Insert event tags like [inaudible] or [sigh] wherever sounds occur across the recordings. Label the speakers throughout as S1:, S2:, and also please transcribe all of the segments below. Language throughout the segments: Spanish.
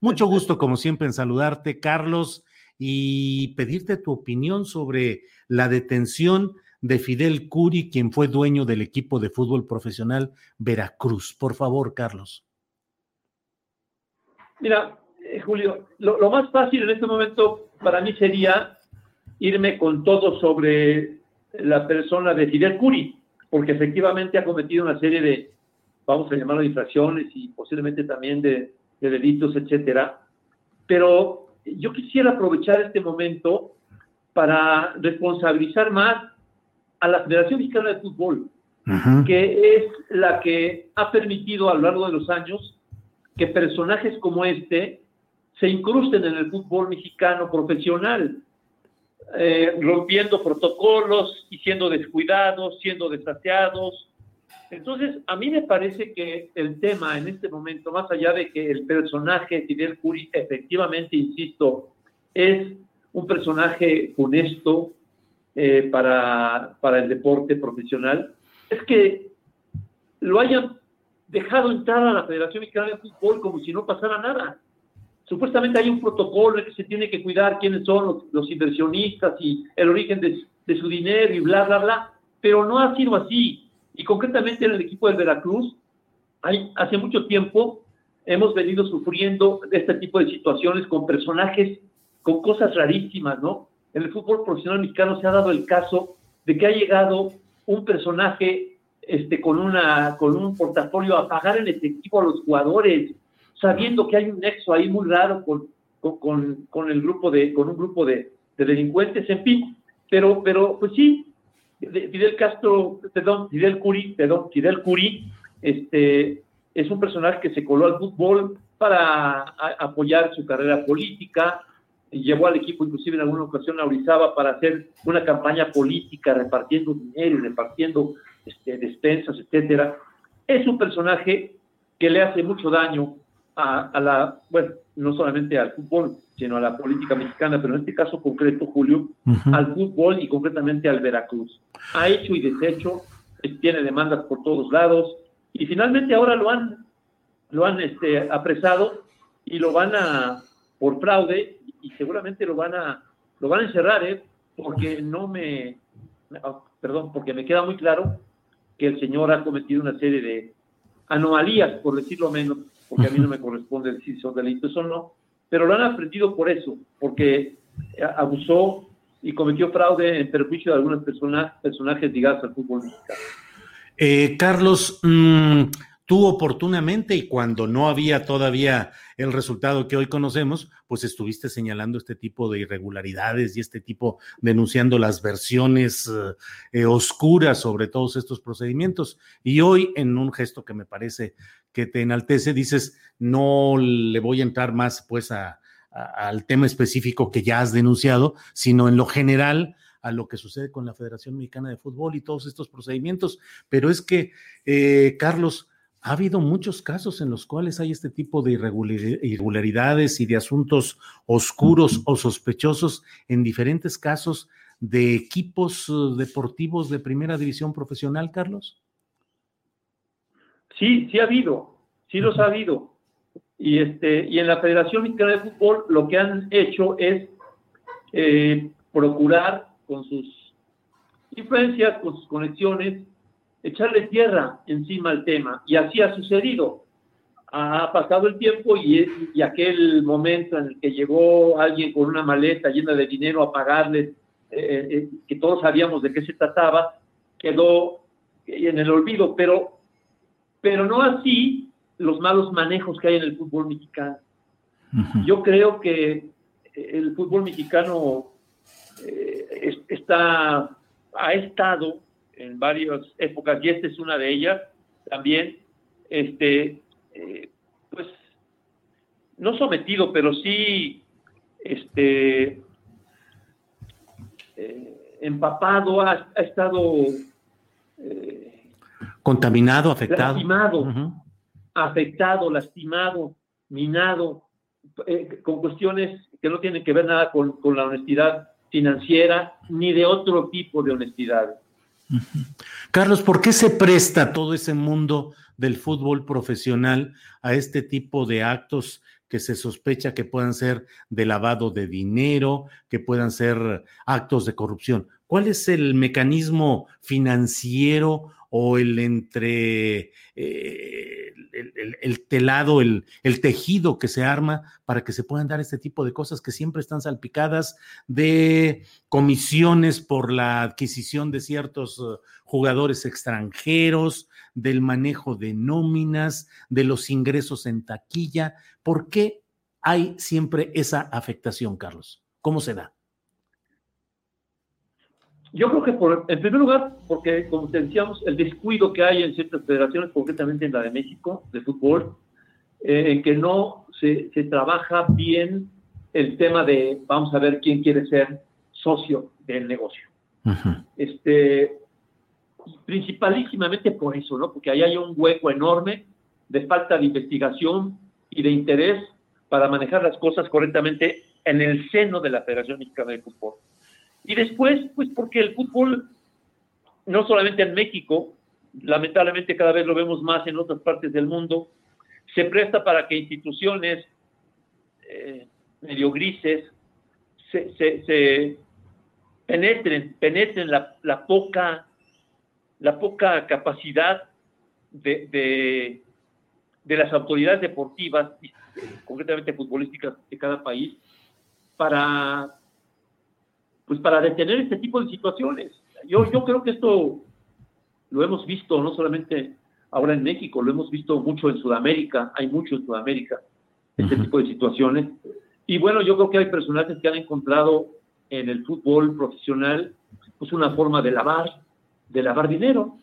S1: Mucho gusto, como siempre, en saludarte, Carlos, y pedirte tu opinión sobre la detención de Fidel Curi, quien fue dueño del equipo de fútbol profesional Veracruz. Por favor, Carlos.
S2: Mira, eh, Julio, lo, más fácil en este momento para mí sería irme con todo sobre la persona de Fidel Curi, porque efectivamente ha cometido una serie de, vamos a llamarlo, infracciones y posiblemente también de de delitos, etcétera. Pero yo quisiera aprovechar este momento para responsabilizar más a la Federación Mexicana de Fútbol, que es la que ha permitido a lo largo de los años que personajes como este se incrusten en el fútbol mexicano profesional, eh, rompiendo protocolos y siendo descuidados, siendo desaseados, entonces, a mí me parece que el tema en este momento, más allá de que el personaje Fidel Curi, efectivamente, insisto, es un personaje honesto eh, para, para el deporte profesional, es que lo hayan dejado entrar a la Federación Mexicana de Fútbol como si no pasara nada. Supuestamente hay un protocolo en que se tiene que cuidar quiénes son los, inversionistas y el origen de, de su dinero y bla, bla, bla, pero no ha sido así y concretamente en el equipo del Veracruz, hay, hace mucho tiempo hemos venido sufriendo este tipo de situaciones con personajes con cosas rarísimas, ¿no? En el fútbol profesional mexicano se ha dado el caso de que ha llegado un personaje este, con, una, con un portafolio a pagar el efectivo a los jugadores, sabiendo que hay un nexo ahí muy raro con, con, con el grupo de, con un grupo de, de delincuentes, en fin. Pero, pero, pues sí, Fidel Castro, perdón, Fidel Curi, perdón, Fidel Curi, este, es un personaje que se coló al fútbol para apoyar su carrera política, llevó al equipo inclusive en alguna ocasión a Orizaba para hacer una campaña política repartiendo dinero repartiendo este, despensas, etcétera. Es un personaje que le hace mucho daño a, la, bueno, no solamente al fútbol, sino a la política mexicana, pero en este caso concreto, Julio, al fútbol y concretamente al Veracruz. Ha hecho y deshecho, tiene demandas por todos lados, y finalmente ahora lo han, lo han este, apresado y lo van a, por fraude, y seguramente lo van a, lo van a encerrar, ¿eh? porque no me, ah, perdón, porque me queda muy claro que el señor ha cometido una serie de anomalías, por decirlo menos, porque a mí no me corresponde decir si son delitos o no, pero lo han aprendido por eso, porque abusó y cometió fraude en perjuicio de personas, personajes ligados al fútbol mexicano.
S1: Eh, Carlos, mm, tú oportunamente y cuando no había todavía el resultado que hoy conocemos, pues estuviste señalando este tipo de irregularidades y este tipo denunciando las versiones eh, oscuras sobre todos estos procedimientos. Y hoy, en un gesto que me parece que te enaltece, dices, no le voy a entrar más pues al tema específico que ya has denunciado, sino en lo general a lo que sucede con la Federación Mexicana de Fútbol y todos estos procedimientos. Pero es que, eh, Carlos, ha habido muchos casos en los cuales hay este tipo de irregularidades y de asuntos oscuros o sospechosos en diferentes casos de equipos uh, deportivos de primera división profesional, Carlos.
S2: Sí, sí ha habido, sí los ha habido. Y, este, y en la Federación Mexicana de Fútbol lo que han hecho es eh, procurar con sus influencias, con sus conexiones, echarle tierra encima al tema. Y así ha sucedido. Ha pasado el tiempo y, y aquel momento en el que llegó alguien con una maleta llena de dinero a pagarles, eh, eh, que todos sabíamos de qué se trataba, quedó en el olvido, pero, pero no así los malos manejos que hay en el fútbol mexicano. Yo creo que el fútbol mexicano eh, está, ha estado en varias épocas, y esta es una de ellas, también, este, eh, pues, no sometido, pero sí, este, eh, empapado, ha, estado...
S1: Eh, Contaminado, afectado.
S2: Lastimado, afectado, lastimado, minado, con cuestiones que no tienen que ver nada con, con la honestidad financiera ni de otro tipo de honestidad.
S1: Carlos, ¿por qué se presta todo ese mundo del fútbol profesional a este tipo de actos que se sospecha que puedan ser de lavado de dinero, que puedan ser actos de corrupción? ¿Cuál es el mecanismo financiero o el entre eh, el, telado, el, tejido que se arma para que se puedan dar este tipo de cosas que siempre están salpicadas de comisiones por la adquisición de ciertos uh, jugadores extranjeros, del manejo de nóminas, de los ingresos en taquilla. ¿Por qué hay siempre esa afectación, Carlos? ¿Cómo se da?
S2: Yo creo que, por, en primer lugar, porque, como decíamos, el descuido que hay en ciertas federaciones, concretamente en la de México, de fútbol, eh, en que no se, se, trabaja bien el tema de, vamos a ver quién quiere ser socio del negocio. este, principalísimamente por eso, ¿no? Porque ahí hay un hueco enorme de falta de investigación y de interés para manejar las cosas correctamente en el seno de la Federación Mexicana de Fútbol. Y después, pues porque el fútbol, no solamente en México, lamentablemente cada vez lo vemos más en otras partes del mundo, se presta para que instituciones eh, medio grises se, penetren, penetren la, poca, la poca capacidad de, de las autoridades deportivas, concretamente futbolísticas de cada país, para pues para detener este tipo de situaciones. Yo, yo creo que esto lo hemos visto no solamente ahora en México, lo hemos visto mucho en Sudamérica, hay mucho en Sudamérica, este tipo de situaciones. Y bueno, yo creo que hay personajes que han encontrado en el fútbol profesional pues una forma de lavar, de lavar dinero.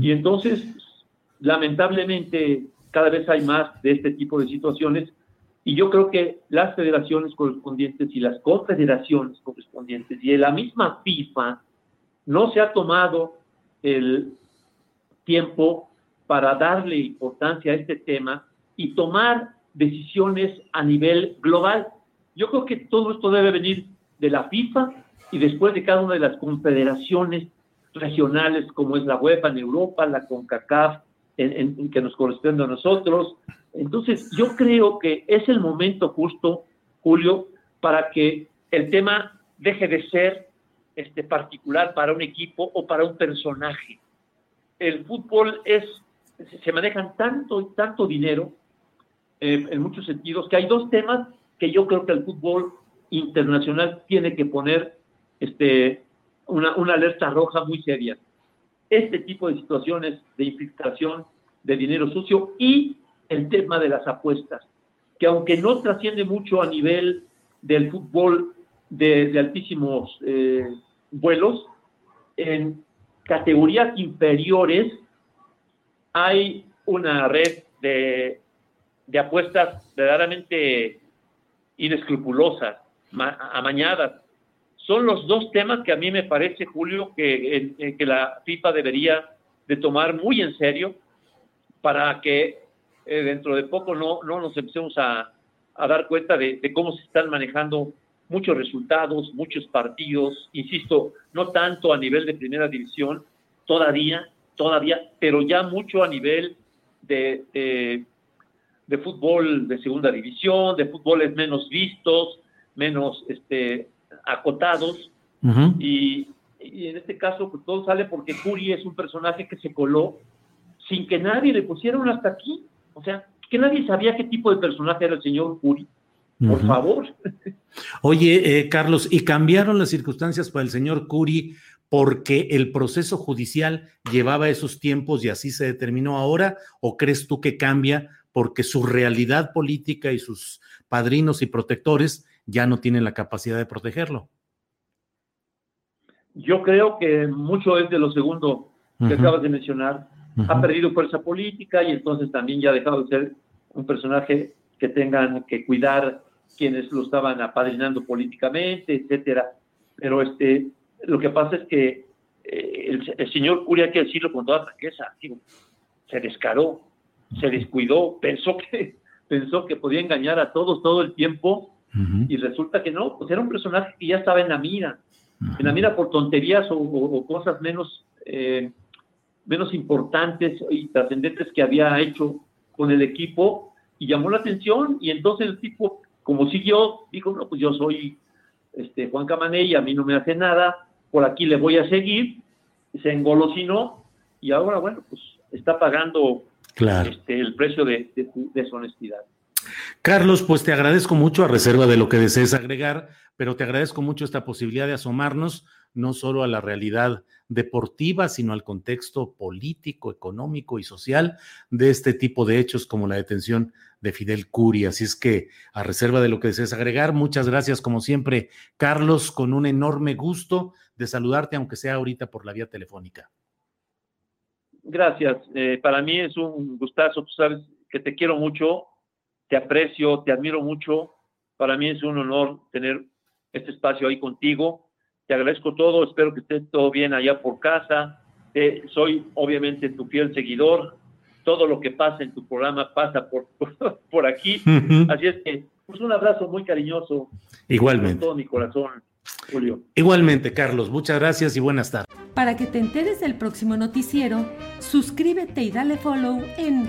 S2: Y entonces, lamentablemente, cada vez hay más de este tipo de situaciones y yo creo que las federaciones correspondientes y las confederaciones correspondientes y la misma FIFA no se ha tomado el tiempo para darle importancia a este tema y tomar decisiones a nivel global. Yo creo que todo esto debe venir de la FIFA y después de cada una de las confederaciones regionales como es la UEFA en Europa, la CONCACAF en, que nos corresponde a nosotros. Entonces, yo creo que es el momento justo, Julio, para que el tema deje de ser este, particular para un equipo o para un personaje. El fútbol es, se manejan tanto y tanto dinero eh, en muchos sentidos que hay dos temas que yo creo que el fútbol internacional tiene que poner este, una, una alerta roja muy seria este tipo de situaciones de infiltración de dinero sucio y el tema de las apuestas, que aunque no trasciende mucho a nivel del fútbol de, altísimos eh, vuelos, en categorías inferiores hay una red de, de apuestas verdaderamente inescrupulosas, amañadas, son los dos temas que a mí me parece, Julio, que, que la FIFA debería de tomar muy en serio, para que eh, dentro de poco no, no nos empecemos a, dar cuenta de, cómo se están manejando muchos resultados, muchos partidos, insisto, no tanto a nivel de primera división, todavía, todavía, pero ya mucho a nivel de, de, fútbol de segunda división, de fútboles menos vistos, menos este, acotados, y, y, en este caso pues, todo sale porque Curi es un personaje que se coló sin que nadie le pusiera un hasta aquí. O sea, que nadie sabía qué tipo de personaje era el señor Curi. Por favor.
S1: Oye, eh, Carlos, ¿y cambiaron las circunstancias para el señor Curi porque el proceso judicial llevaba esos tiempos y así se determinó ahora? ¿O crees tú que cambia porque su realidad política y sus padrinos y protectores ya no tienen la capacidad de protegerlo?
S2: Yo creo que mucho es de lo segundo que acabas de mencionar ha perdido fuerza política y entonces también ya ha dejado de ser un personaje que tengan que cuidar quienes lo estaban apadrinando políticamente, etcétera. Pero este, lo que pasa es que eh, el, señor Curia, hay que decirlo con toda franqueza, se descaró, se descuidó, pensó que, [laughs] pensó que podía engañar a todos todo el tiempo y resulta que no, pues era un personaje que ya estaba en la mira, en la mira por tonterías o, cosas menos eh, menos importantes y trascendentes que había hecho con el equipo y llamó la atención. Y entonces el tipo, como siguió, dijo, no, pues yo soy este, Juan Camané y a mí no me hace nada, por aquí le voy a seguir, se engolosinó y ahora, bueno, pues está pagando este, el precio de, de su honestidad.
S1: Carlos, pues te agradezco mucho a reserva de lo que desees agregar, pero te agradezco mucho esta posibilidad de asomarnos no solo a la realidad deportiva, sino al contexto político, económico y social de este tipo de hechos como la detención de Fidel Curi. Así es que, a reserva de lo que desees agregar, muchas gracias como siempre, Carlos, con un enorme gusto de saludarte, aunque sea ahorita por la vía telefónica.
S2: Gracias. Eh, para mí es un gustazo. Tú sabes que te quiero mucho, te aprecio, te admiro mucho. Para mí es un honor tener este espacio ahí contigo te agradezco todo, espero que esté todo bien allá por casa. Eh, soy obviamente tu fiel seguidor. Todo lo que pasa en tu programa pasa por, [laughs] por, aquí. Así es que, pues un abrazo muy cariñoso.
S1: Igualmente.
S2: Con todo mi corazón, Julio.
S1: Igualmente, Carlos. Muchas gracias y buenas tardes.
S3: Para que te enteres del próximo noticiero, suscríbete y dale follow en